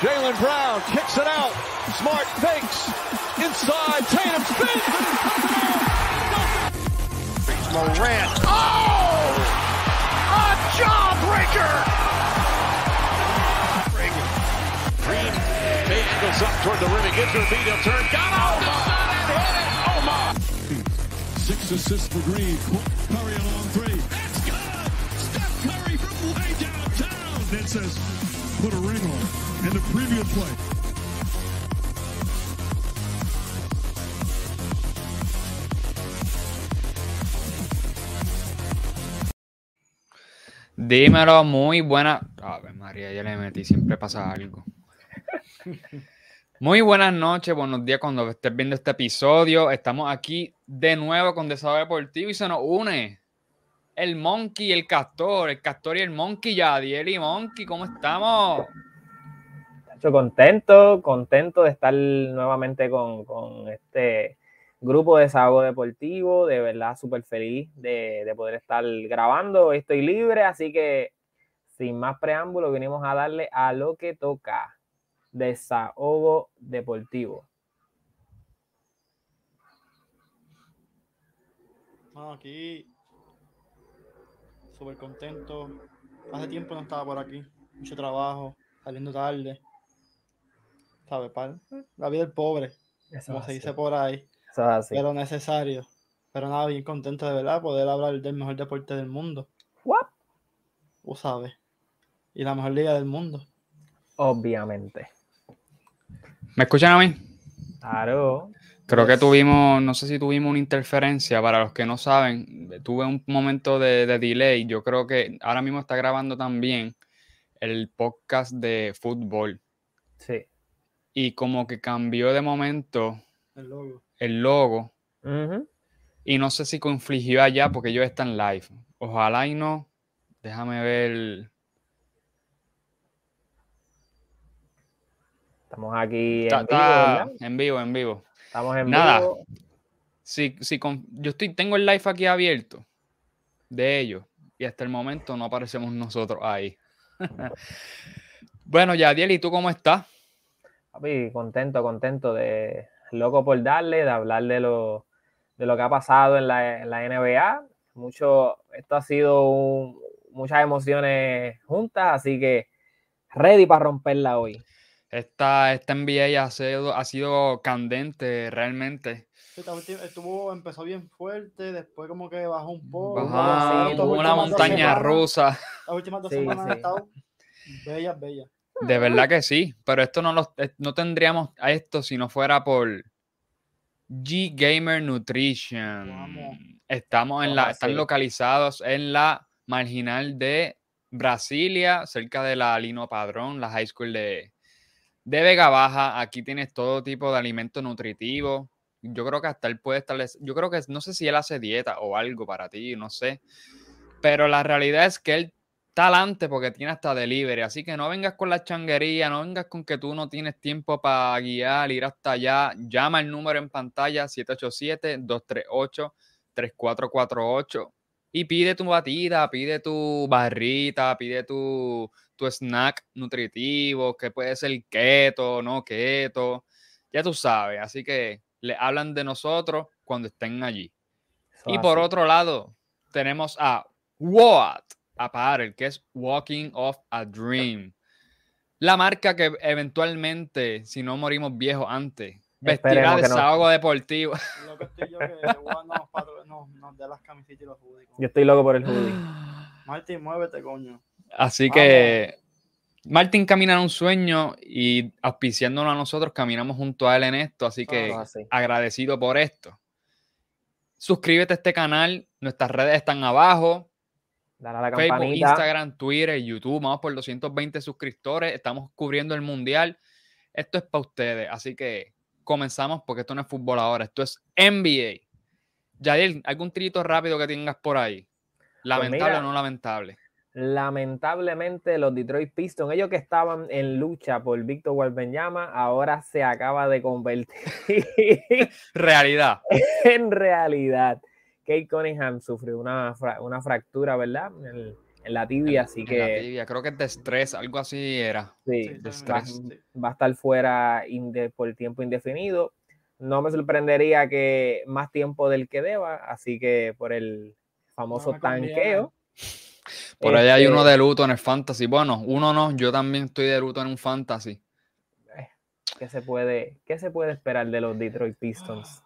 Jalen Brown kicks it out. Smart fakes. Inside. Tatum spins and Morant. Oh! A jawbreaker! Green angles up toward the rim. He gives her a beat. He'll turn. Got out. Oh, hit it. Oh, my. Six assists for Green. Curry a long three. That's good. Steph Curry from way downtown. That says Dímelo, muy buena. A ver, María, ya le metí, siempre pasa algo. Muy buenas noches, buenos días cuando estés viendo este episodio. Estamos aquí de nuevo con Desarrollo Deportivo y se nos une el Monkey y el Castor, el Castor y el Monkey, Yadiel y Monkey, ¿cómo estamos? Yo contento, contento de estar nuevamente con, con este grupo de Desahogo Deportivo, de verdad súper feliz de, de, poder estar grabando, estoy libre, así que sin más preámbulo venimos a darle a lo que toca, Desahogo Deportivo. Aquí súper contento, hace tiempo no estaba por aquí, mucho trabajo, saliendo tarde, ¿sabes? La vida del pobre, Eso como se dice por ahí. Eso es así. pero necesario. Pero nada, bien contento de verdad poder hablar del mejor deporte del mundo. What? Tú sabes. Y la mejor liga del mundo. Obviamente. ¿Me escuchan a mí? Claro. Creo que tuvimos, no sé si tuvimos una interferencia, para los que no saben, tuve un momento de, de delay. Yo creo que ahora mismo está grabando también el podcast de fútbol Sí. y como que cambió de momento El logo. el logo y no sé si confligió allá porque ellos están live. Ojalá y no. Déjame ver. Estamos aquí Está- en vivo, está en vivo, en vivo. Estamos en Nada. vivo. Si, si con- yo estoy, tengo el live aquí abierto de ellos y hasta el momento no aparecemos nosotros ahí. bueno, Yadiel, ¿y tú cómo estás? Papi, contento, contento de loco por darle, de hablar de lo, de lo que ha pasado en la, en la NBA. Mucho, esto ha sido un- muchas emociones juntas, así que ready para romperla hoy. Esta, esta NBA ha sido, ha sido candente realmente. Estuvo, empezó bien fuerte, después como que bajó un poco. Sí, como una montaña semanas- rusa. Las últimas dos Sí, semanas han estado bellas, bellas. De verdad que sí, pero esto no, lo, eh, no tendríamos a esto si no fuera por G Gamer Nutrition. Vamos. Estamos en la, están localizados en la marginal de Brasilia, cerca de la Lino Padrón, la high school de, de Vega Baja. Aquí tienes todo tipo de alimentos nutritivos. Yo creo que hasta él puede establecer, yo creo que no sé si él hace dieta o algo para ti, no sé. Pero la realidad es que él está adelante porque tiene hasta delivery. Así que no vengas con la changuería, no vengas con que tú no tienes tiempo para guiar, ir hasta allá. Llama el número en pantalla 787-238-3448 y pide tu batida, pide tu barrita, pide tu, tu snack nutritivo, que puede ser keto, no keto. Ya tú sabes. Así que le hablan de nosotros cuando estén allí. Eso Y por así. otro lado, tenemos a What Apparel, que es Walking of a Dream. La marca que eventualmente, si no morimos viejos antes, vestirá Esperemos de no. desahogo deportivo. Lo que estoy yo que nos, dé las camisetas y los hoodies. Yo estoy loco por el hoodie. Martín, muévete, coño. Así Vamos. que Martín camina en un sueño y auspiciándonos a nosotros, caminamos junto a él en esto. Así que así. agradecido por esto. Suscríbete a este canal, nuestras redes están abajo. Dale a la Facebook, campanita. Instagram, Twitter, YouTube. Vamos por 220 suscriptores. Estamos cubriendo el mundial. Esto es para ustedes. Así que comenzamos porque esto no es fútbol ahora. Esto es NBA. Yadiel, ¿algún tirito rápido que tengas por ahí? Lamentable Pues mira, o no lamentable. Lamentablemente, los Detroit Pistons, ellos que estaban en lucha por Víctor Wembanyama, ahora se acaba de convertir Realidad. en realidad. Kate Cunningham sufrió una, fra- una fractura, ¿verdad? El, en la tibia, así En la que tibia, creo que es de estrés, algo así era. sí, Sí, de va, estrés. va a estar fuera inde- por tiempo indefinido. No me sorprendería que más tiempo del que deba, así que por el famoso tanqueo. Por ahí hay Este, uno de luto en el fantasy. Bueno, uno no, yo también estoy de luto en un fantasy. ¿Qué se puede, qué se puede esperar de los Detroit Pistons?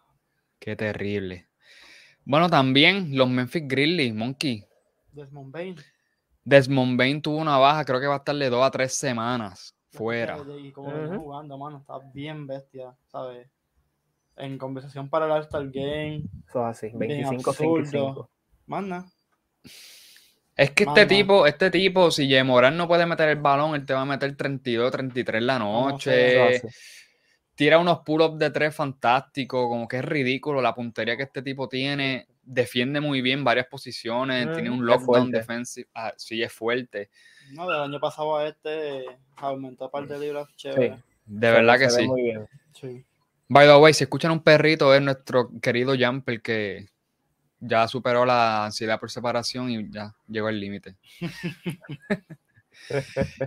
Qué terrible. Bueno, también los Memphis Grizzlies, Monkey. Desmond Bain. Desmond Bain tuvo una baja, creo que va a estar de dos a tres semanas fuera. Y como Ujú. jugando, mano, está bien bestia, ¿sabes? En conversación para el All-Star Game, Eso es así, Bien 25, 5 y absurdo. 5. manda. Es que este tipo, este tipo, si J. Morán no puede meter el balón, él te va a meter 32, 33 en la no noche. Eso así. Tira unos pull-ups de tres fantásticos, como que es ridículo la puntería que este tipo tiene. Defiende muy bien varias posiciones, tiene Ujú, un lockdown fuerte. defensive. Ah, sí, es fuerte. No, del año pasado a este aumentó un par de libras chévere. De Se verdad ve- que se ve sí. Muy bien. Sí. By the way, si escuchan un perrito, es nuestro querido Jumper que ya superó la ansiedad por separación y ya llegó al límite.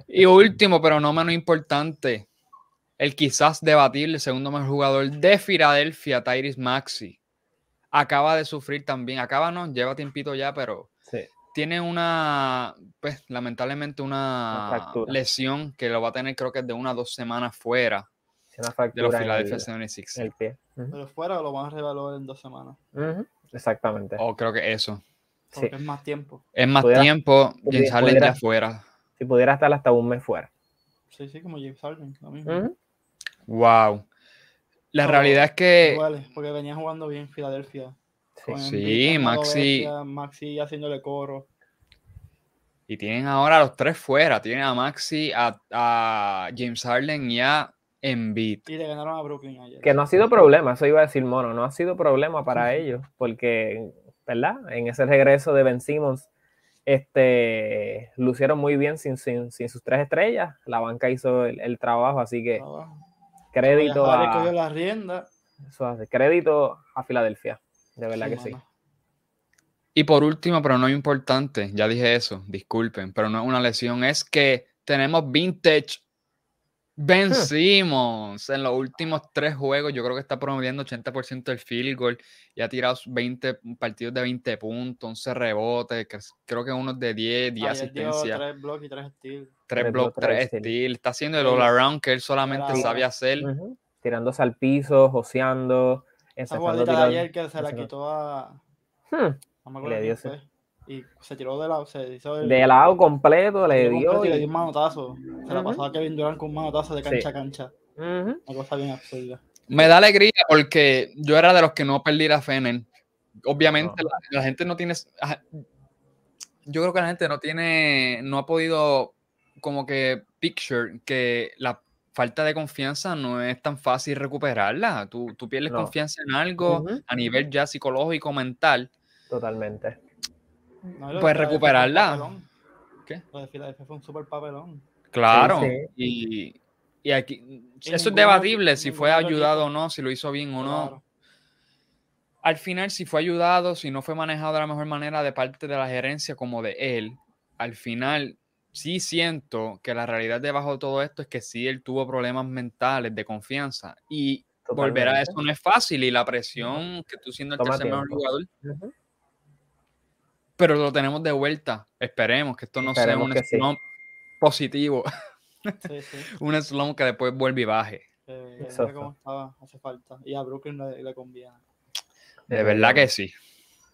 y último, pero no menos importante, el quizás debatible segundo mejor jugador de Filadelfia, Tyrese Maxi. Acaba de sufrir también, acaba no, lleva tiempito ya, pero Sí. tiene una, pues lamentablemente Una lesión que lo va a tener creo que de una o dos semanas fuera Una de los Philadelphia el, 76ers. en el pie. Ujú, Pero fuera lo van a revaluar en dos semanas. Exactamente. O creo que eso. Porque Sí. es más tiempo. Es más Pudiera- tiempo, James Harden ya fuera. Si pudiera estar hasta un mes fuera. Sí, sí, como James Harden, lo mismo. Ujú, Wow. La realidad es que Duele, porque venía jugando bien Filadelfia. sí. con modo Maxi- bestia, Maxi haciéndole coro. y tienen ahora a los tres fuera. Tienen a Maxi, a, a James Harden y a Embiid. Y le ganaron a Brooklyn ayer. Que no ha sido problema, eso iba a decir Mono, no ha sido problema para ellos, porque, ¿verdad? En ese regreso de Ben Simmons, este, lucieron muy bien sin, sin, sin sus tres estrellas. La banca hizo el, el trabajo, así que Trabajo. Crédito a, la rienda. eso hace, crédito a Filadelfia, de verdad que sí. Y por último, pero no importante, ya dije eso, disculpen, pero no es una lesión, es que tenemos vintage Ben. Simmons en los últimos tres juegos. Yo creo que está promediando 80% del field goal y ha tirado 20 partidos de 20 puntos, 11 rebotes, creo que unos de 10, 10 Ayer dio asistencias, tres blocks y tres steals. 3 tres blocks, tres 3 steals. Está haciendo el Sí. all around que él solamente Era- sabe hacer. Ujú, Tirándose al piso, joseando, Esa empezando a jugadita de ayer que se la quitó a. Hmm, No me Le dio. Y se tiró de lado. Se hizo el, De lado completo le dio completo y le dio un manotazo. Se la Ujú. pasó a Kevin Durant con un manotazo de Sí. cancha a cancha. Una cosa bien absurda. Me da alegría porque yo era de los que no perdí la fe en él. Obviamente la, la gente no tiene... ajá, Yo creo que la gente no tiene, no ha podido como que picture que la falta de confianza no es tan fácil recuperarla. Tú, tú pierdes No. confianza en algo Ujú. a nivel ya psicológico, mental. Totalmente. No, Pues recuperarla. ¿Qué? Lo de Filadelfia fue un super papelón. Claro. sí. Y, y aquí, Y eso es debatible si fue ayudado o no, si lo hizo bien o no. Claro. al final, si fue ayudado, si no fue manejado de la mejor manera de parte de la gerencia como de él, al final sí siento que la realidad debajo de todo esto es que sí él tuvo problemas mentales de confianza y volver a eso no es fácil y la presión que tú siendo el Toma tercer mejor jugador, pero lo tenemos de vuelta. Esperemos que esto no Esperemos sea un sí. slump positivo, Sí, sí. un slump que después vuelve y baje. Eh, cómo estaba, hace falta. Y a Brooklyn le, le conviene. De verdad que sí.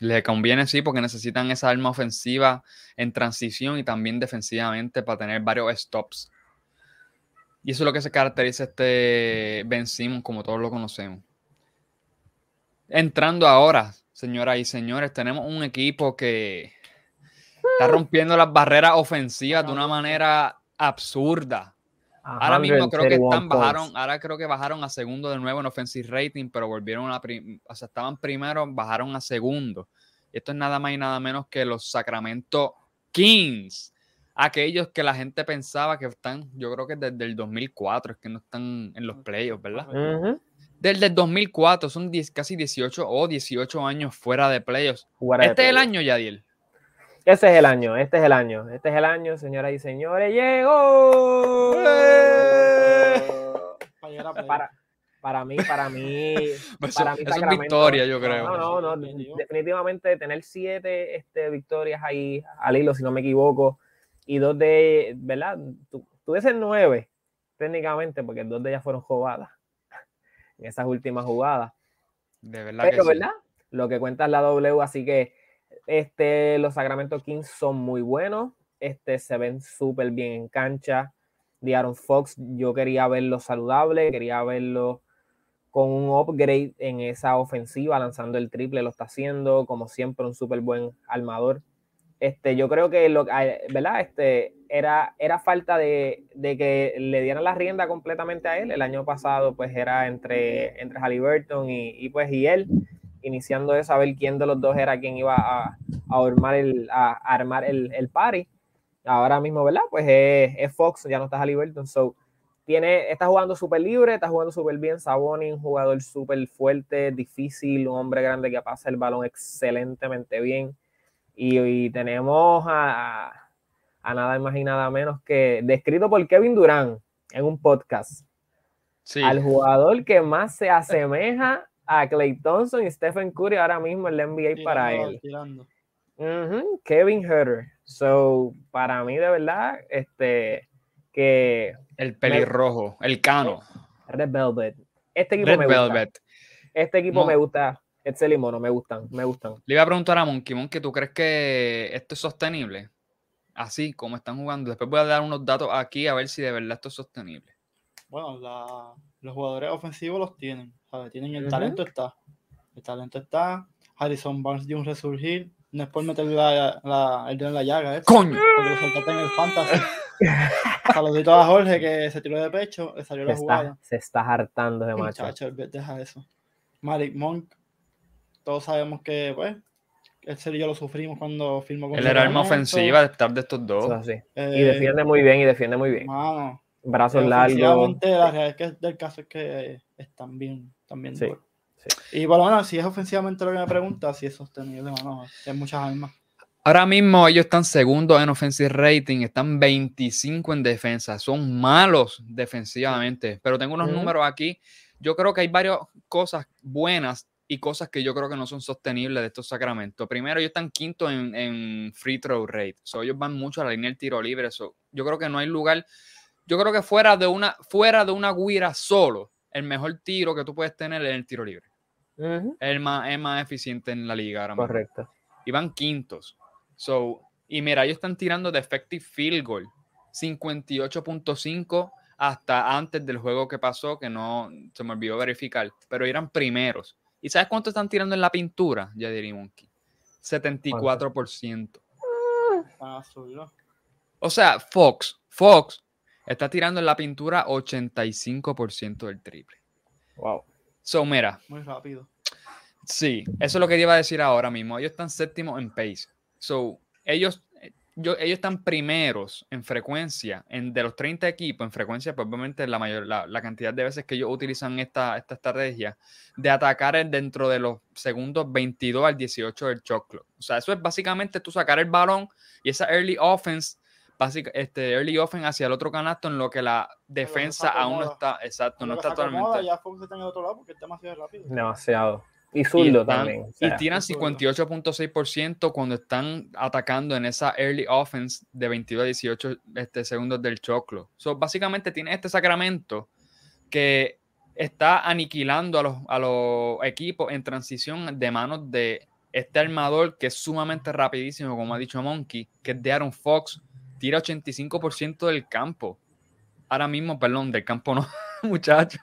Le conviene sí porque necesitan esa arma ofensiva en transición y también defensivamente para tener varios stops. Y eso es lo que se caracteriza este Ben Simmons como todos lo conocemos. Entrando ahora, señoras y señores, tenemos un equipo que está rompiendo las barreras ofensivas de una manera absurda. Ahora mismo creo que 131 están bajaron, ahora creo que bajaron a segundo de nuevo en offensive rating, pero volvieron a prim- o sea, estaban primero, bajaron a segundo. Y esto es nada más y nada menos que los Sacramento Kings. Aquellos que la gente pensaba que están, yo creo que desde el 2004 es que no están en los playoffs, ¿verdad? Ujú. Desde el 2004 son 10 casi 18 o 18 años fuera de playoffs. De Este es el año, Yadiel. Ese es el año, este es el año, este es el año, señoras y señores, llegó. Para play. Para, mí, para mí, para mí eso es victoria, yo creo. No, no, no, definitivamente tener siete este, victorias ahí al hilo, si no me equivoco, y dos de, ¿verdad? Tú, tú dices nueve, técnicamente, porque dos de ellas fueron jugadas en esas últimas jugadas. De verdad que Pero, sí. ¿verdad? Lo que cuenta es la W, así que este, los Sacramento Kings son muy buenos, este, se ven súper bien en cancha. De Aaron Fox, yo quería verlo saludable, quería verlo con un upgrade en esa ofensiva, lanzando el triple, lo está haciendo, como siempre, un súper buen armador. Este, yo creo que lo, ah, ¿verdad? Este, era, era falta de, de que le dieran la rienda completamente a él. El año pasado, pues era entre, entre Halliburton y, y, pues, y él, iniciando eso, a ver quién de los dos era quien iba a, a armar el, a, a armar el, el party. Ahora mismo, ¿verdad? Pues es, es Fox, ya no está Halliburton. So, tiene, está jugando súper libre, está jugando súper bien. Saboni, un jugador súper fuerte, difícil, un hombre grande que pasa el balón excelentemente bien. Y, y tenemos a, a nada más y nada menos que descrito por Kevin Durán en un podcast, Sí. al jugador que más se asemeja a Clay Thompson y Stephen Curry ahora mismo en la NBA para Tirando, él. tirando. Ujú, Kevin Herter. So, para mí, de verdad, este, que El pelirrojo, el cano. Red Velvet. Este equipo Red me gusta. Velvet. Este equipo No. me gusta. Excel y Mono, me gustan, me gustan. Le iba a preguntar a Monkey, Monkey, ¿tú crees que esto es sostenible? Así como están jugando. Después voy a dar unos datos aquí a ver si de verdad esto es sostenible. Bueno, la- los jugadores ofensivos los tienen, ¿sabes? Tienen el talento está. El talento está. Harrison Barnes dio un resurgir. No es por meter la, la- el dedo en la llaga, ¿eh? ¡Coño! Porque lo soltaste en el fantasy. Saludito a Jorge que se tiró de pecho, le salió Se la jugada. está, se está hartando de macho. Muchacho, deja eso. Malik Monk, todos sabemos que, pues, él y yo lo sufrimos cuando firmó con Él era arma ofensiva de estar de estos dos. Eso es así. Eh, Y defiende muy bien, y defiende muy bien. Mano, Brazos largos. ofensivamente, la realidad es que del caso es que eh, están bien, están bien Sí, duros. Y por lo menos, si es ofensivamente lo que me pregunta, si es sostenible, mano, hay muchas armas. Ahora mismo ellos están segundos en offensive rating, están 25 en defensa, son malos defensivamente, pero tengo unos Ujú. números aquí. Yo creo que hay varias cosas buenas y cosas que yo creo que no son sostenibles de estos Sacramento. Primero, ellos están quinto en, en free throw rate, so, ellos van mucho a la línea del tiro libre, so, yo creo que no hay lugar. Yo creo que fuera de una fuera de una guira solo, el mejor tiro que tú puedes tener es el tiro libre. Es el más, es más eficiente en la liga ahora mismo Correcto. y van quintos. So, y mira, ellos están tirando de effective field goal 58.5 hasta antes del juego que pasó, que no se me olvidó verificar, pero eran primeros. ¿Y sabes cuánto están tirando en la pintura, Yadiri Monkey? 74%. Están absurdos. O sea, Fox, Fox está tirando en la pintura 85% del triple. Wow. So, mira, Muy rápido. Sí, eso es lo que iba a decir ahora mismo. Ellos están séptimos en pace. So, ellos, yo, ellos están primeros en frecuencia. En, de los 30 equipos, en frecuencia, pues obviamente la, mayor, la, la cantidad de veces que ellos utilizan esta, esta estrategia de atacar dentro de los segundos 22 al 18 del shot clock. O sea, eso es básicamente tú sacar el balón y esa early offense, básica, este early offense hacia el otro canasto en lo que la defensa aún no está, exacto, no está totalmente. Ya Fox está en el otro lado porque es demasiado rápido. Demasiado. Y Y, zurdo están- también. o y sea, tiran zurdo. 58.6% cuando están atacando en esa early offense de 22 a 18 este, segundos del choclo. So, básicamente tiene este Sacramento que está aniquilando a los, a los equipos en transición de manos de este armador que es sumamente rapidísimo, como ha dicho Monkey, que es de Aaron Fox, tira 85% del campo. Ahora mismo, perdón, del campo no, muchachos.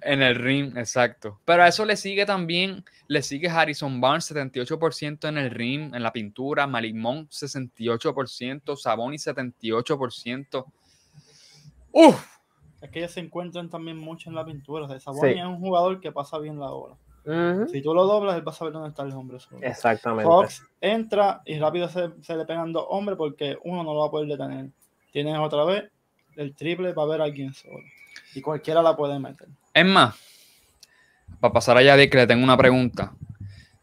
En el ring, exacto. Pero a eso le sigue también, le sigue Harrison Barnes, 78% en el ring, en la pintura, Malik Monk, 68%, Saboni, 78%. ¡Uf! Es que ellos se encuentran también mucho en la pintura. O sea, Sí. es un jugador que pasa bien la bola. Si tú lo doblas, él va a saber dónde están los hombres. Exactamente. Fox entra y rápido se, se le pegan dos hombres porque uno no lo va a poder detener. Tienes otra vez el triple para ver a alguien solo. Y cualquiera la puede meter. Es más, para pasar allá de que le tengo una pregunta.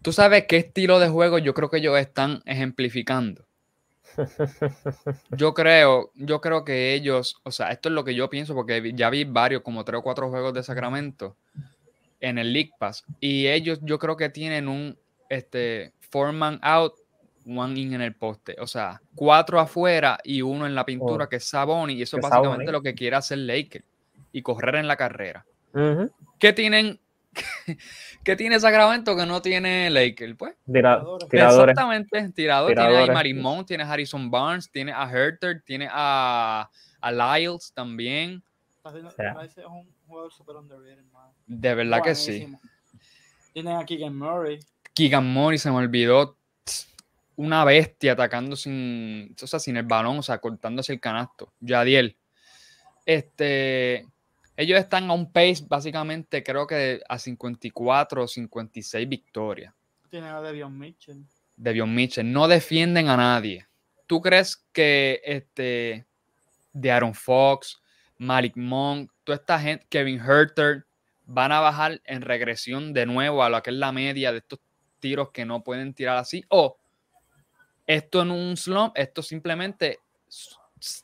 ¿Tú sabes qué estilo de juego yo creo que ellos están ejemplificando? Yo creo, yo creo que ellos, o sea, esto es lo que yo pienso porque ya vi varios, como tres o cuatro juegos de Sacramento en el League Pass y ellos yo creo que tienen un este four man out, one in en el poste, o sea, cuatro afuera y uno en la pintura Oh. que es Saboni y eso es básicamente lo que quiere hacer Laker y correr en la carrera. ¿Qué tienen? ¿Qué tiene Sacramento que no tiene Laker? Pues Tira- Tiradores. Exactamente, tirador. Tiene a Tiradores. Marimón, tiene a Harrison Barnes, tiene a Herter, tiene a, a Lyles también. Haciendo- sea. Rice es un jugador super underrated, man. De verdad que sí. Buenísimo. Tienen a Keegan Murray. Keegan Murray se me olvidó. Una bestia atacando sin, o sea, sin el balón, o sea, cortándose el canasto. Yadiel. Este, ellos están a un pace básicamente, creo que a 54 o 56 victorias. Tienen a Devion Mitchell. de Bion Mitchell. No defienden a nadie. ¿Tú crees que este de Aaron Fox, Malik Monk, toda esta gente, Kevin Herter, van a bajar en regresión de nuevo a lo que es la media de estos tiros que no pueden tirar así? ¿O esto en un slump, esto simplemente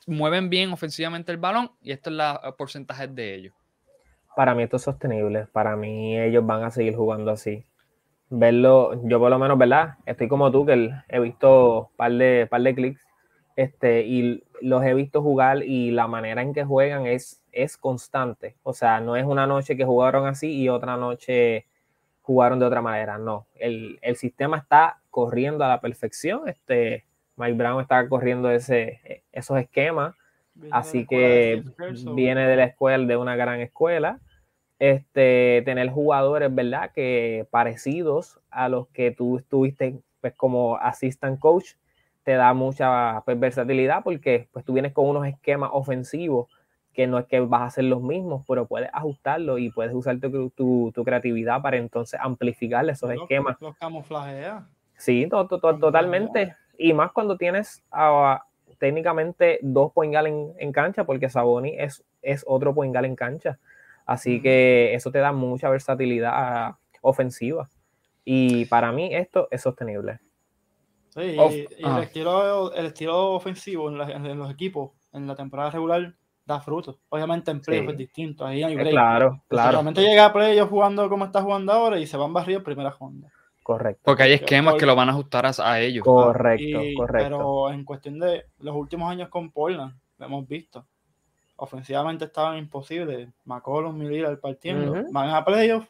mueven bien ofensivamente el balón y esto es la porcentaje de ellos? Para mí esto es sostenible. Para mí ellos van a seguir jugando así. Verlo, yo por lo menos, ¿verdad? Estoy como tú, que he visto par de, par de clics este, y los he visto jugar y la manera en que juegan es, es constante. O sea, no es una noche que jugaron así y otra noche jugaron de otra manera. No, el, el sistema está corriendo a la perfección. Este, Mike Brown está corriendo ese, esos esquemas. Viene Así de que viene de la escuela, de una gran escuela. Este, tener jugadores, ¿verdad? Que parecidos a los que tú estuviste pues, como assistant coach, te da mucha pues, versatilidad porque pues, tú vienes con unos esquemas ofensivos que no es que vas a hacer los mismos, pero puedes ajustarlo y puedes usar tu, tu- tu creatividad para entonces amplificar esos los- esquemas. Los camuflajea. Sí, to- to- to- Camuflajea. totalmente. Y más cuando tienes ah, técnicamente dos poingal en, en cancha, porque Saboni es, es otro poingal en cancha. Así que eso te da mucha versatilidad ofensiva. Y para mí esto es sostenible. Sí, Of- y, y ah. el, estilo, el estilo ofensivo en, la- en los equipos en la temporada regular da frutos. Obviamente en playoffs Sí. es distinto. Ahí hay Eh, break. claro, claro, Realmente llega a playoffs jugando como está jugando ahora y se van barridos primera ronda. correcto. Porque hay esquemas que lo van a ajustar a, a ellos. Correcto, Y- correcto. Pero en cuestión de los últimos años con Portland, lo hemos visto. Ofensivamente estaban imposibles. McCollum y Lillard partiendo. Ujú. Van a playoffs,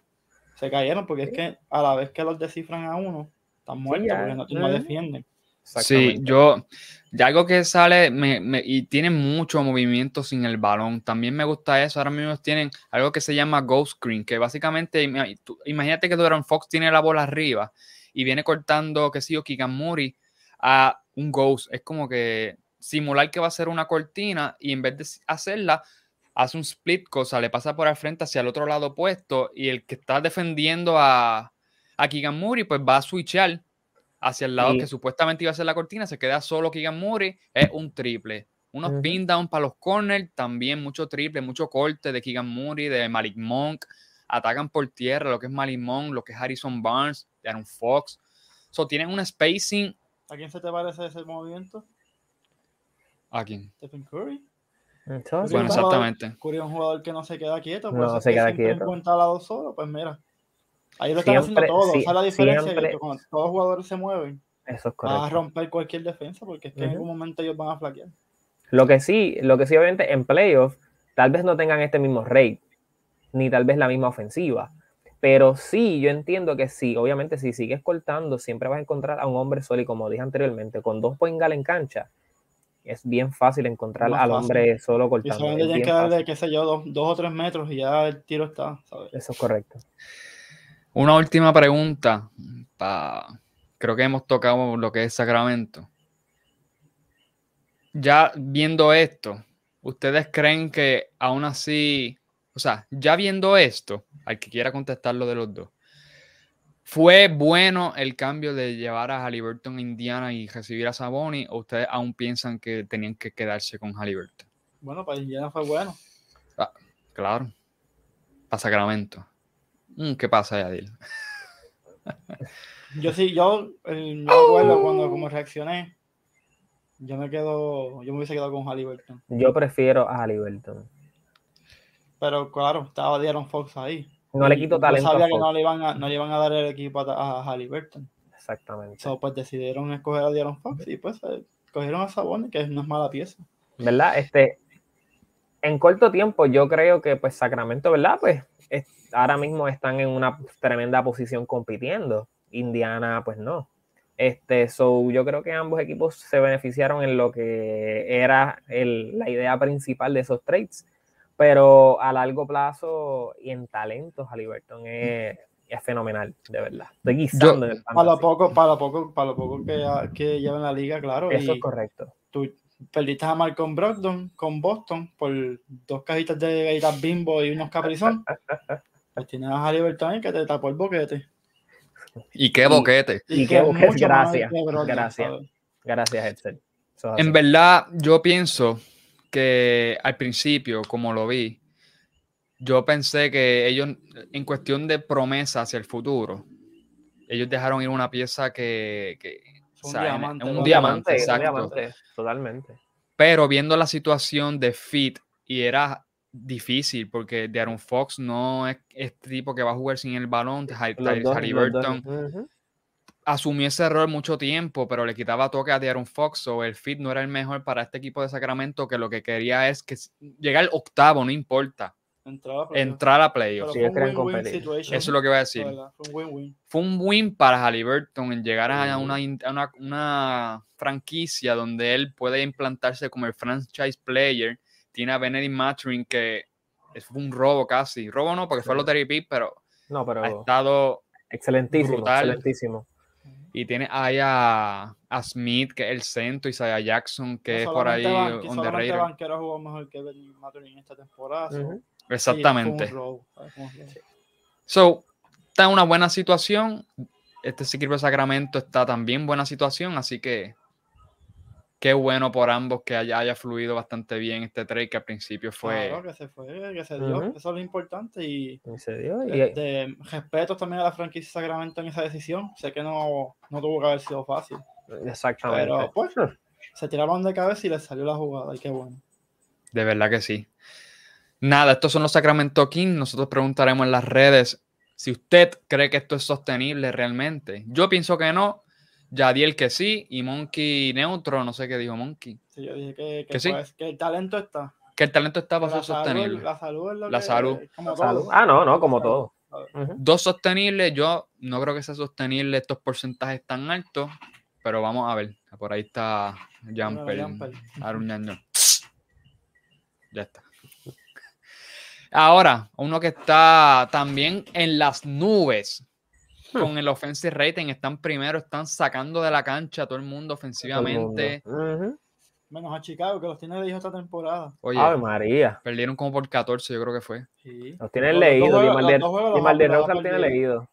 se cayeron porque es que a la vez que los descifran a uno, están muertos porque no, no defienden. Sí, yo, ya algo que sale me- me- y tiene mucho movimiento sin el balón. También me gusta eso. Ahora mismo tienen algo que se llama Ghost Screen, que básicamente, imagínate que Duran Fox tiene la bola arriba y viene cortando, qué sé yo, a un Ghost. Es como que simular que va a ser una cortina y en vez de hacerla, hace un split cosa, le pasa por al frente hacia el otro lado opuesto y el que está defendiendo a, a Keegan Murray pues va a switchar hacia el lado que supuestamente iba a ser la cortina, se queda solo Keegan Murray, es un triple. Unos Ujú. pin down para los corners, también mucho triple, mucho corte de Keegan Murray, de Malik Monk, atacan por tierra lo que es Malik Monk, lo que es Harrison Barnes, de Aaron Fox. So, tienen un spacing ¿A quién se te parece ese movimiento? aquí. Stephen Curry. Entonces, Bueno, exactamente. Curry es un jugador que no se queda quieto. No eso es se que queda quieto. encuentra al lado solo, pues mira. Ahí lo están Siempre, haciendo todo. sí, Esa es la diferencia. siempre. Que cuando todos los jugadores se mueven, eso es van a correcto. romper cualquier defensa porque es que en Ujú. algún momento ellos van a flaquear. Lo que sí, lo que sí, obviamente, en playoffs, tal vez no tengan este mismo rate, ni tal vez la misma ofensiva. Pero sí, yo entiendo que sí, obviamente, si sigues cortando, siempre vas a encontrar a un hombre solo. Y como dije anteriormente, con dos point gal en cancha, es bien fácil encontrar Más al fácil. hombre solo Y cortando. solamente es tienen que darle, qué sé yo, dos, dos o tres metros y ya el tiro está, ¿sabes? Eso es correcto. Una última pregunta. pa- Creo que hemos tocado lo que es Sacramento. Ya viendo esto, ¿ustedes creen que aún así, o sea, ya viendo esto, al que quiera contestar lo de los dos, ¿fue bueno el cambio de llevar a Halliburton a Indiana y recibir a Saboni o ustedes aún piensan que tenían que quedarse con Halliburton? Bueno, para Indiana fue bueno. Claro. Para Sacramento. Mm, ¿Qué pasa, Yadil? Yo sí, yo eh, me acuerdo cuando como reaccioné. Yo me quedo, yo me hubiese quedado con Halliburton. Yo prefiero a Halliburton. Pero claro, estaba De'Aaron Fox ahí. No le quito yo talento. a sabía que Fox. no le iban a, no le iban a dar el equipo a, a Halliburton. Exactamente. So, pues decidieron escoger a De'Aaron Fox y pues eh, cogieron a Sabonis, que no es mala pieza. ¿Verdad? Este, en corto tiempo, yo creo que pues Sacramento, ¿verdad? Pues es- ahora mismo están en una tremenda posición compitiendo. Indiana, pues no. Este, so, yo creo que ambos equipos se beneficiaron en lo que era el- la idea principal de esos trades, pero a largo plazo y en talento, Halliburton es, es fenomenal, de verdad. En el Para lo poco, para lo poco, para lo poco que, que lleva en la liga, claro. Eso y es correcto. tú perdiste a Malcolm Brogdon con Boston por dos cajitas de galletas bimbo y unos caprizón. Pues tienes a Halliburton ahí que te tapó el boquete. Y qué boquete. Y que qué boquete, gracias, Brogdon, gracias. ¿sabes? Gracias, Edsel. En verdad, yo pienso que al principio, como lo vi, yo pensé que ellos, en cuestión de promesa hacia el futuro, ellos dejaron ir una pieza que... que Un o sea, en- diamante, un diamante, un exacto. diamante, totalmente. Pero viendo la situación de Fit, y era difícil porque De'Aaron Fox no es este tipo que va a jugar sin el balón, dos. Ujú. asumió ese error mucho tiempo, pero le quitaba toque a De'Aaron Fox, o el fit no era el mejor para este equipo de Sacramento, que lo que quería es que llegar al octavo, no importa, Entrar a pero playoffs. Sí, fue Eso es lo que voy a decir. verdad, Fue un win-win. Fue un win para Halliburton en llegar a una, una, una franquicia donde él puede implantarse como el franchise player. Tiene a Benedict Mathurin que es un robo casi. Robo no, porque fue lottery pick, pero No, ha pero estado excelentísimo, brutal. excelentísimo. Y tiene ahí a, a Smith, que es el centro, Isaiah Jackson, que es por ahí. Banquero jugó mejor que Ben Mathurin esta temporada. so, Ujú. sí, fue Exactamente. So, está en una buena situación. Este equipo de Sacramento está también en buena situación, así que qué bueno por ambos que haya, haya fluido bastante bien este trade que al principio fue. Claro que se fue, que se dio. Eso es lo importante. Y Y se dio, y- de, respeto también a la franquicia Sacramento en esa decisión. Sé que no, no tuvo que haber sido fácil. exactamente. Pero pues, se tiraron de cabeza y les salió la jugada. Y qué bueno. De verdad que sí. Nada, estos son los Sacramento Kings. Nosotros preguntaremos en las redes si usted cree que esto es sostenible realmente. Yo pienso que no. Yadiel que sí. Y Monkey neutro, no sé qué dijo Monkey. Sí, yo dije que, que, ¿Que sí? pues, que el talento está. Que el talento está para La ser salud, sostenible. la salud es lo La que- salud. Como Salud. todo. Ah, no, no, como Salud. todo. Dos sostenibles, yo no creo que sea sostenible estos porcentajes tan altos, pero vamos a ver. Por ahí está Jumper. Ya está. Ahora, uno que está también en las nubes con el offensive rating, están primero, están sacando de la cancha a todo el mundo el ofensivamente. Menos a Chicago, que los tiene de hijo esta temporada. Oye, Ave María. perdieron como por 14, yo creo que fue. Sí. Los tienen leídos. juegos- Y juegos los de tiene leído.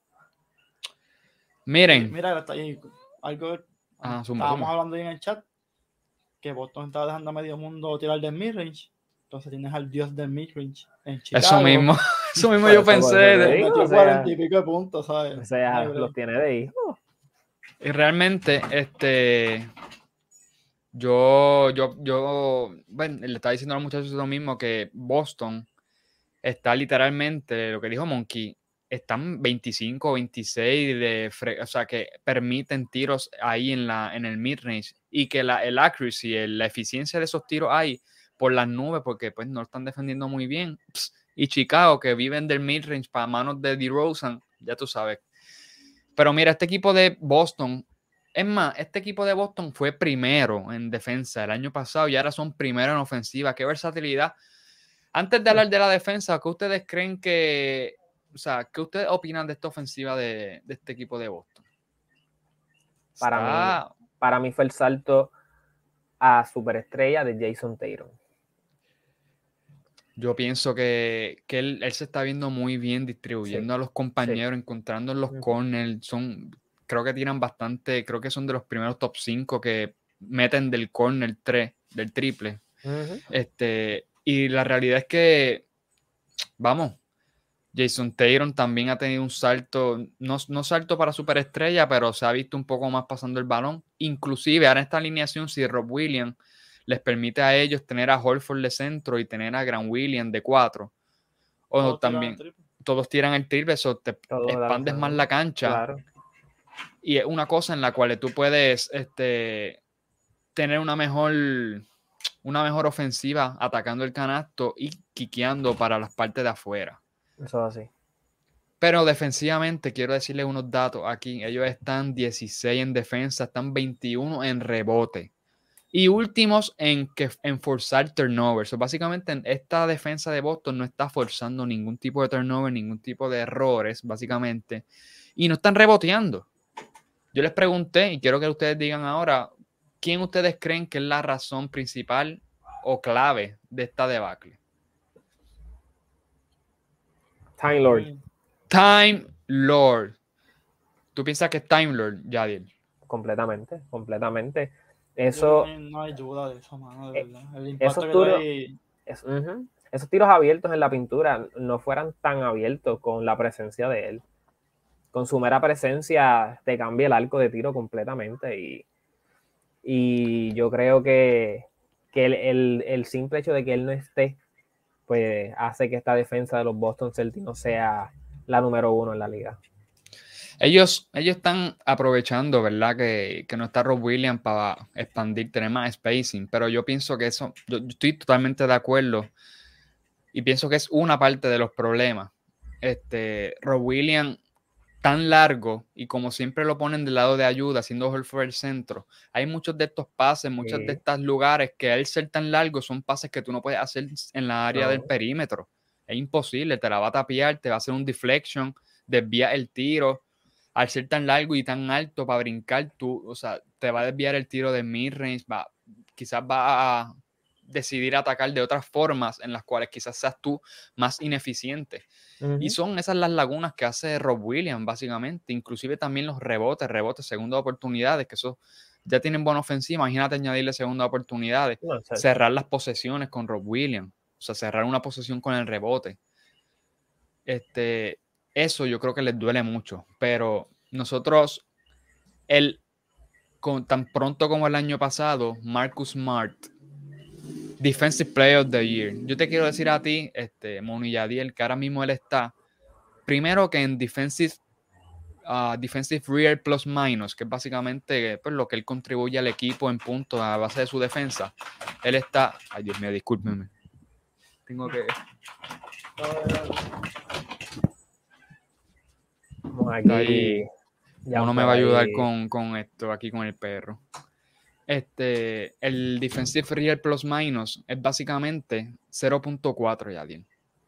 Miren, Mira, está ahí algo. Ah, estábamos hablando ahí en el chat que Boston estaba dejando a medio mundo tirar del midrange. Entonces tienes al dios del midrange en Chicago. eso mismo, eso mismo yo pensé. de- digo. O sea- 40 y pico de puntos, ¿sabes? O sea, Ay, bro. los tiene de hijo. Y realmente, este, yo, yo, yo, bueno, le estaba diciendo a los muchachos lo mismo, que Boston está literalmente, lo que dijo Monkey, están 25 26 de, o sea, que permiten tiros ahí en, la, en el mid-range y que la, el accuracy, el- la eficiencia de esos tiros hay por las nubes porque pues no están defendiendo muy bien. Y Chicago, que viven del mid-range para manos de DeRozan, ya tú sabes. Pero mira, este equipo de Boston, es más, este equipo de Boston fue primero en defensa el año pasado y ahora son primero en ofensiva. Qué versatilidad. Antes de hablar de la defensa, ¿qué ustedes creen que, o sea, qué ustedes opinan de esta ofensiva de, de este equipo de Boston? Para Está- Para mí fue el salto a superestrella de Jason Tatum. Yo pienso que, que él, él se está viendo muy bien distribuyendo a los compañeros, encontrando en los corners. Son, creo que tiran bastante, creo que son de los primeros top 5 que meten del corner 3, del triple. Este, y la realidad es que, vamos, Jason Taylor también ha tenido un salto, no, no salto para superestrella, pero se ha visto un poco más pasando el balón. Inclusive ahora en esta alineación, si Rob Williams les permite a ellos tener a Holford de centro y tener a Grant Williams de cuatro, o Todos también todos tiran el triple, eso te Todos expandes más la cancha Claro. y es una cosa en la cual tú puedes este, tener una mejor, una mejor ofensiva atacando el canasto y quiqueando para las partes de afuera. Eso es así. Pero defensivamente, quiero decirles unos datos aquí. Ellos están 16 en defensa, están 21 en rebote. Y últimos en, que, en forzar turnovers. So, básicamente, en esta defensa de Boston no está forzando ningún tipo de turnover, ningún tipo de errores, básicamente. Y no están reboteando. Yo les pregunté, y quiero que ustedes digan ahora, ¿quién ustedes creen que es la razón principal o clave de esta debacle? Time Lord, Time Lord. ¿Tú piensas que es Time Lord, Yadiel? completamente, completamente. Eso, No hay duda de eso, mano, de Eh, verdad. El impacto esos que es- ujú. esos tiros abiertos en la pintura no fueran tan abiertos con la presencia de él. Con su mera presencia te cambia el arco de tiro completamente y, y yo creo que, que el, el- el simple hecho de que él no esté, pues hace que esta defensa de los Boston Celtics no sea la número uno en la liga. Ellos, ellos están aprovechando, ¿verdad? Que, que no está Rob Williams para expandir, tener más spacing, pero yo pienso que eso, yo, yo estoy totalmente de acuerdo y pienso que es una parte de los problemas. Este, Rob Williams tan largo y como siempre lo ponen del lado de ayuda, siendo Horford el centro, hay muchos de estos pases, muchos Sí. de estos lugares que al ser tan largo son pases que tú no puedes hacer en la área del perímetro. Es imposible, te la va a tapiar, te va a hacer un deflection, desvía el tiro. Al ser tan largo y tan alto para brincar, tú, o sea, te va a desviar el tiro de mid-range, va, quizás va a decidir atacar de otras formas en las cuales quizás seas tú más ineficiente. Y son esas las lagunas que hace Rob Williams, básicamente. Inclusive también los rebotes, rebotes, segundas oportunidades, que eso ya tienen buena ofensiva. Imagínate añadirle segundas oportunidades. No, o sea, Cerrar las posesiones con Rob Williams. O sea, cerrar una posesión con el rebote. Este, eso yo creo que les duele mucho. Pero nosotros, el, con, tan pronto como el año pasado, Marcus Smart, Defensive Player of the Year. Yo te quiero decir a ti, este, Monu Yadiel, que ahora mismo él está, primero que en Defensive, ah, defensive Real Plus Minus, que es básicamente pues, lo que él contribuye al equipo en puntos a base de su defensa. Él está, ay Dios mío, discúlpeme. Tengo que... Aquí. ahí. ya Uno me va a ayudar con, con esto aquí con el perro. Este, el Defensive Real Plus Minus es básicamente 0.4 ya bien.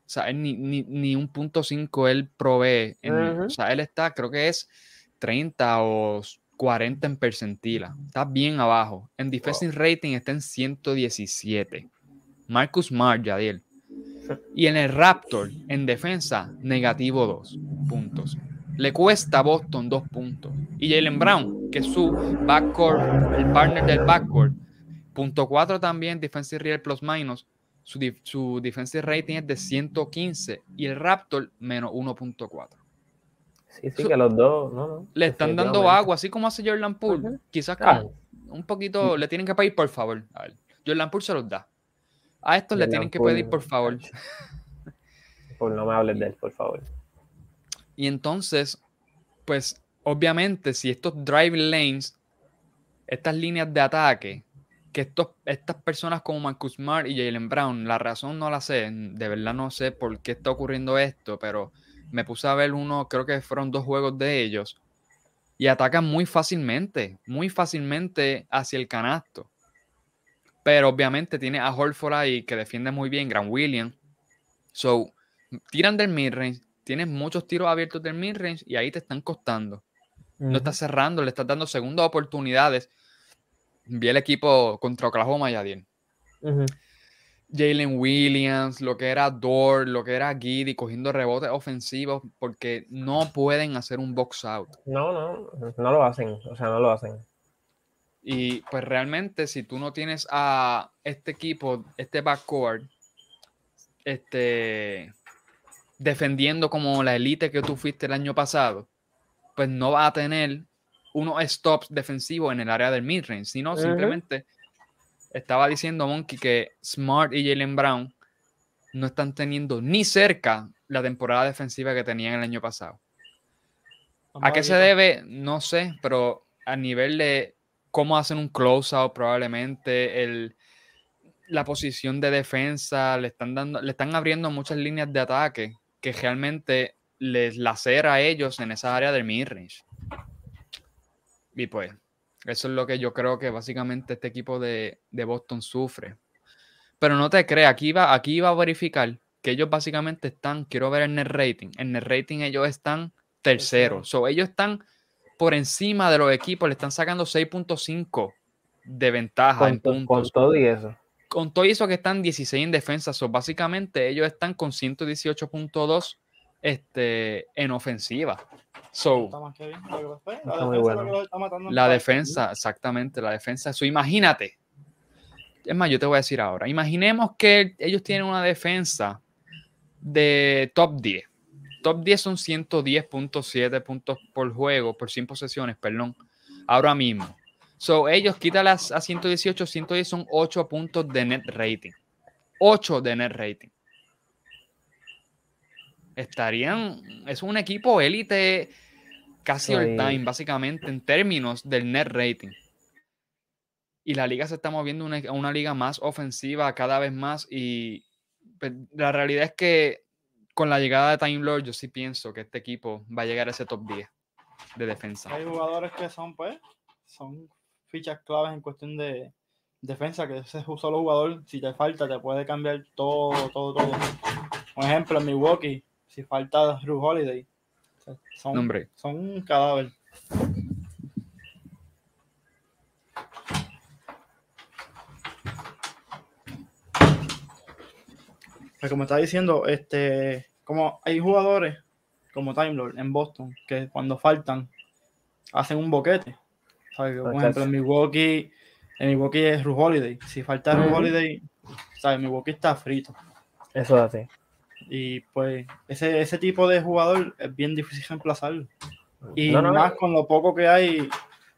O sea, él ni, ni, ni un punto 5 él provee. en-. O sea, él está, creo que es 30 o 40 en percentila. Está bien abajo. En Defensive Rating está en 117. Marcus Smart, Yadiel. Y en el Raptor, en defensa, negativo 2 puntos. Le cuesta a Boston 2 puntos. Y Jalen Brown, que es su backcourt, el partner del backcourt, punto 4 también, defensive real plus minus. Su, su defensive rating es de 115 y el Raptor menos 1.4. Sí, sí, que los dos, no, no. Le están dando agua, así como hace Jordan Poole. Quizás Ah. un poquito, le tienen que pedir por favor. A ver, Jordan Poole se los da. A estos le tienen que pedir por favor. Por no me hables de él, por favor. Y entonces, pues obviamente si estos driving lanes, estas líneas de ataque, que estos, estas personas como Marcus Smart y Jalen Brown, la razón no la sé, de verdad no sé por qué está ocurriendo esto, pero me puse a ver uno, creo que fueron dos juegos de ellos, y atacan muy fácilmente, muy fácilmente hacia el canasto. Pero obviamente tiene a Horford ahí que defiende muy bien, Grant Williams. So, tiran del midrange, tienes muchos tiros abiertos del midrange y ahí te están costando. No estás cerrando, le estás dando segundas oportunidades. Vi el equipo contra Oklahoma, Yadiel. Ujú. Jalen Williams, lo que era Dort, lo que era Giddy, cogiendo rebotes ofensivos porque no pueden hacer un box out. No, no, no lo hacen, o sea, no lo hacen. Y pues realmente si tú no tienes a este equipo, este backcourt, este defendiendo como la elite que tú fuiste el año pasado, pues no va a tener unos stops defensivos en el área del midrange, sino simplemente estaba diciendo Monkey que Smart y Jalen Brown no están teniendo ni cerca la temporada defensiva que tenían el año pasado. ¿A qué se debe? No sé, pero a nivel de cómo hacen un close-out probablemente, el, la posición de defensa, le están, dando, le están abriendo muchas líneas de ataque que realmente les lacera a ellos en esa área del midrange. Y pues, eso es lo que yo creo que básicamente este equipo de, de Boston sufre. Pero no te creas, aquí va, aquí va a verificar que ellos básicamente están, quiero ver el net rating, en net rating ellos están terceros. So, ellos están por encima de los equipos, le están sacando 6.5 de ventaja en Con, todo y eso. Con todo eso que están 16 en defensa, so, básicamente ellos están con 118.2 este, en ofensiva. So, La defensa exactamente, la defensa. Eso, imagínate. Es más, yo te voy a decir ahora. Imaginemos que ellos tienen una defensa de top 10. Top 10 son 110.7 puntos por juego, por 100 posesiones, perdón. Ahora mismo. So, ellos quítalas a 118, 110 son 8 puntos de net rating. 8 de net rating. Estarían, es un equipo élite casi all time, básicamente, en términos del net rating. Y la liga se está moviendo una- a una liga más ofensiva cada vez más. Y pues, la realidad es que con la llegada de Time Lord, yo sí pienso que este equipo va a llegar a ese top 10 de defensa. Hay jugadores que son, pues, son fichas claves en cuestión de defensa, que ese solo jugador, si te falta, te puede cambiar todo, todo, todo. Por ejemplo, en Milwaukee, si falta Drew Holiday, son, hombre. son un cadáver. Pero como estaba diciendo, este, como hay jugadores como Time Lord en Boston que cuando faltan hacen un boquete. ¿Sabes? Por ejemplo, en Milwaukee, en Milwaukee es Ru Holiday. Si falta Ru Ujú. Holiday, ¿sabes? Milwaukee está frito. Eso es así. Y pues ese, ese tipo de jugador es bien difícil reemplazarlo. Y No, no, más no. con lo poco que hay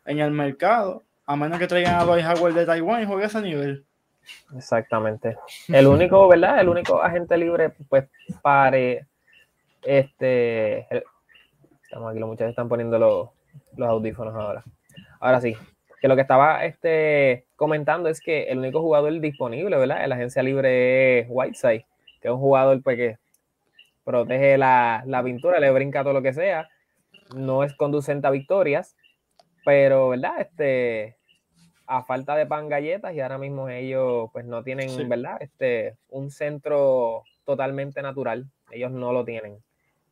en el mercado, a menos que traigan a Dwight Howard de Taiwán y juegue a ese nivel. Exactamente. El único, ¿verdad? El único agente libre, pues, pare. Este. el- estamos aquí, los muchachos están poniendo los, los audífonos ahora. Ahora sí. Que lo que estaba este, comentando es que el único jugador disponible, ¿verdad? En la agencia libre es Whiteside, que es un jugador pues, que protege la, la pintura, le brinca todo lo que sea. No es conducente a victorias, pero, ¿verdad? Este, a falta de pan galletas y ahora mismo ellos pues no tienen, Sí. ¿verdad? Este, un centro totalmente natural. Ellos no lo tienen.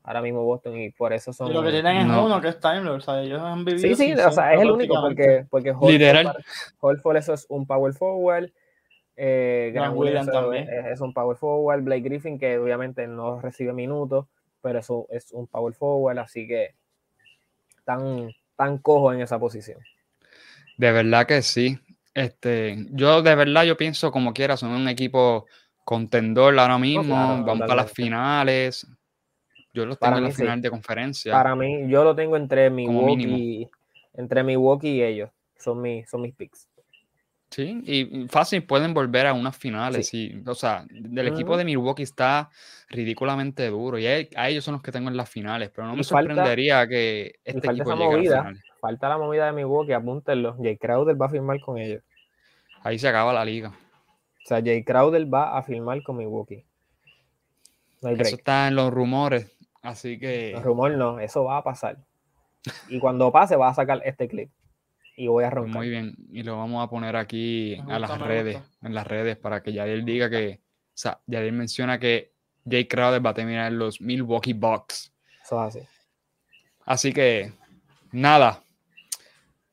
Ahora mismo Boston y por eso son... Y lo que tienen es No. uno que es Time Lord, o sea, ellos han vivido. Sí, sí, o sea, es el único porque, porque para- Horford eso es un power forward. Eh, Grant Williams también. es, es un power forward. Blake Griffin, que obviamente no recibe minutos, pero eso es un power forward, así que tan, tan cojo en esa posición. De verdad que sí. Este, yo de verdad yo pienso como quiera, son un equipo contendor ahora mismo, claro, vamos para las finales. Yo los tengo en la sí. final de conferencia. Para mí, yo lo tengo entre Milwaukee, entre Milwaukee y ellos. Son, mis son mis picks. Sí, y fácil pueden volver a unas finales. Sí. O sea, del equipo de Milwaukee está ridículamente duro y a, ellos son los que tengo en las finales, pero no me falta- sorprendería que este equipo llegue a las movida. finales. Falta la movida de Milwaukee, apúntenlo. Jay Crowder va a firmar con ellos. Ahí se acaba la liga. O sea, Jay Crowder va a firmar con Milwaukee. No Eso está en los rumores, así que El rumor no, eso va a pasar. Y cuando pase, va a sacar este clip. Y voy a pues, roncar. muy bien. Y lo vamos a poner aquí a las redes, gusta. en las redes, para que Yadiel diga que, o sea, Yadiel menciona que Jay Crowder va a terminar en los Milwaukee Bucks. Eso es así. Así que, nada.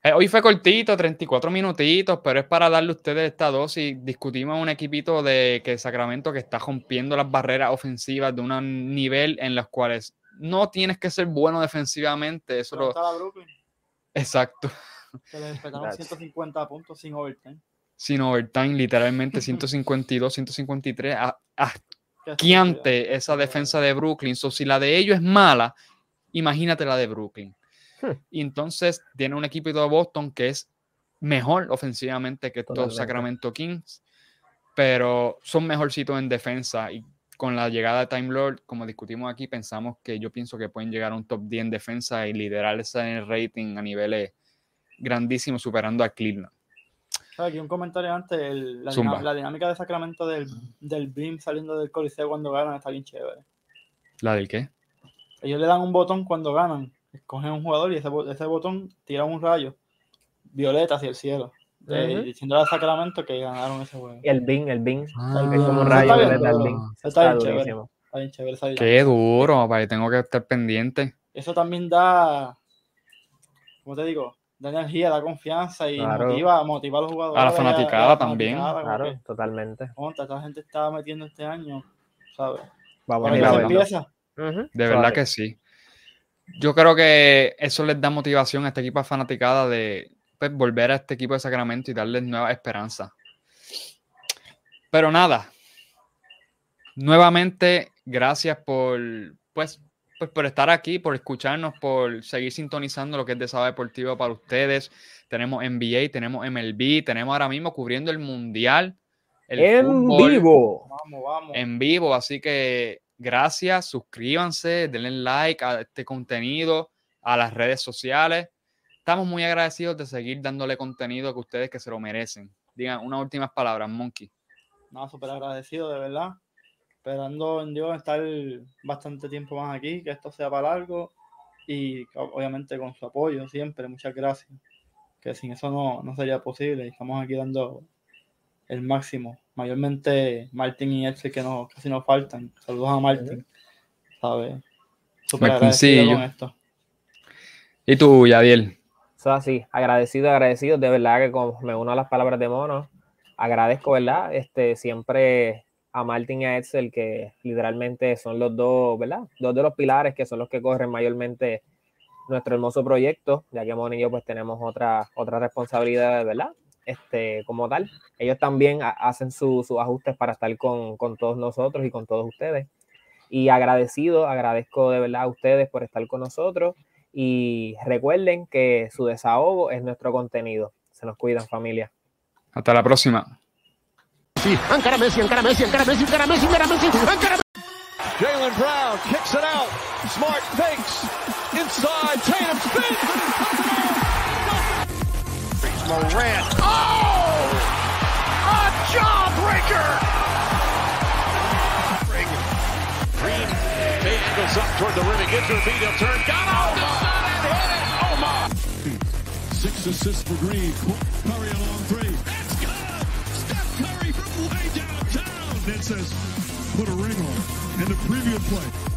Eh, hoy fue cortito, 34 minutitos, pero es para darle a ustedes esta dosis. Discutimos un equipito de que Sacramento que está rompiendo las barreras ofensivas de un nivel en los cuales no tienes que ser bueno defensivamente. Eso Pero lo- está la Brooklyn, exacto. que les respetaron Gracias. 150 puntos sin overtime. Sin overtime, literalmente 152, 153. A, a Qué estúpido. quiante esa defensa de Brooklyn. So, si la de ellos es mala, imagínate la de Brooklyn. Hmm. Y entonces tiene un equipo de Boston que es mejor ofensivamente que estos Totalmente. Sacramento Kings, pero son mejorcitos en defensa. Y con la llegada de Time Lord, como discutimos aquí, pensamos que yo pienso que pueden llegar a un top 10 en defensa y liderarse en el rating a niveles grandísimos, superando a Cleveland. ¿Sabes? Aquí un comentario antes, el- la, dinam- la dinámica de Sacramento del, del beam saliendo del coliseo cuando ganan está bien chévere. ¿La del qué? Ellos le dan un botón cuando ganan, escogen un jugador y ese, bo- ese botón tira un rayo violeta hacia el cielo, eh, Ujú. diciéndole a Sacramento que ganaron ese juego. Y el Bing, el Bing. Ah, es como un rayo está violeta, el pero- Bing. está Está bien chévere. durísimo. Está bien chévere esa dinámica. Qué duro, papá, tengo que estar pendiente. Eso también da, ¿cómo te digo? Da energía, da confianza y Claro. motiva, motiva a los jugadores. A la fanaticada la también. fanaticada, Claro, que, totalmente. "Contra, esta gente está metiendo este año, ¿sabes? Vamos a empieza. Ujú, De verdad que sí. Yo creo que eso les da motivación a este equipo fanaticada de pues, volver a este equipo de Sacramento y darles nueva esperanza. Pero nada, nuevamente, gracias por, pues, pues, por estar aquí, por escucharnos, por seguir sintonizando lo que es de Sábado Deportivo para ustedes. Tenemos NBA, tenemos MLB, tenemos ahora mismo cubriendo el Mundial. el En fútbol vivo. Vamos, vamos. en vivo. Así que gracias, suscríbanse, denle like a este contenido, a las redes sociales. Estamos muy agradecidos de seguir dándole contenido que ustedes que se lo merecen. Digan unas últimas palabras, Monkey. Nada, súper agradecido, de verdad. Esperando en Dios estar bastante tiempo más aquí, que esto sea para largo y obviamente con su apoyo siempre. Muchas gracias. Que sin eso no, no sería posible. Estamos aquí dando el máximo. Mayormente Martín y Excel que no, casi nos faltan. Saludos a Martín. ¿Sabes? Súper agradecido con esto. ¿Y tú, Yadiel? Eso así, agradecido, agradecido, de verdad que como me uno a las palabras de Mono, agradezco, ¿verdad? Este, siempre a Martin y a Edsel, que literalmente son los dos, ¿verdad? Dos de los pilares que son los que corren mayormente nuestro hermoso proyecto, ya que Mono y yo pues tenemos otra, otra responsabilidad, ¿verdad? Este, como tal. Ellos también ha- hacen su- sus ajustes para estar con, con todos nosotros y con todos ustedes. Y agradecido, agradezco de verdad a ustedes por estar con nosotros. Y recuerden que su desahogo es nuestro contenido. Se nos cuidan, familia. Hasta la próxima. Encara Messi, encara Messi, encara Messi, encara Messi, encara Messi, encara Jalen Brown kicks it out. Smart fakes. Inside. Tatum spins. Morant. Oh! A jawbreaker! Green Bay angles up toward the rim. He gives her a. He'll turn. Got off the side and hit it. Oh, my. Six assists for Green. Curry along long three. That's good. Steph Curry from way downtown. That says, put a ring on. And the previous play.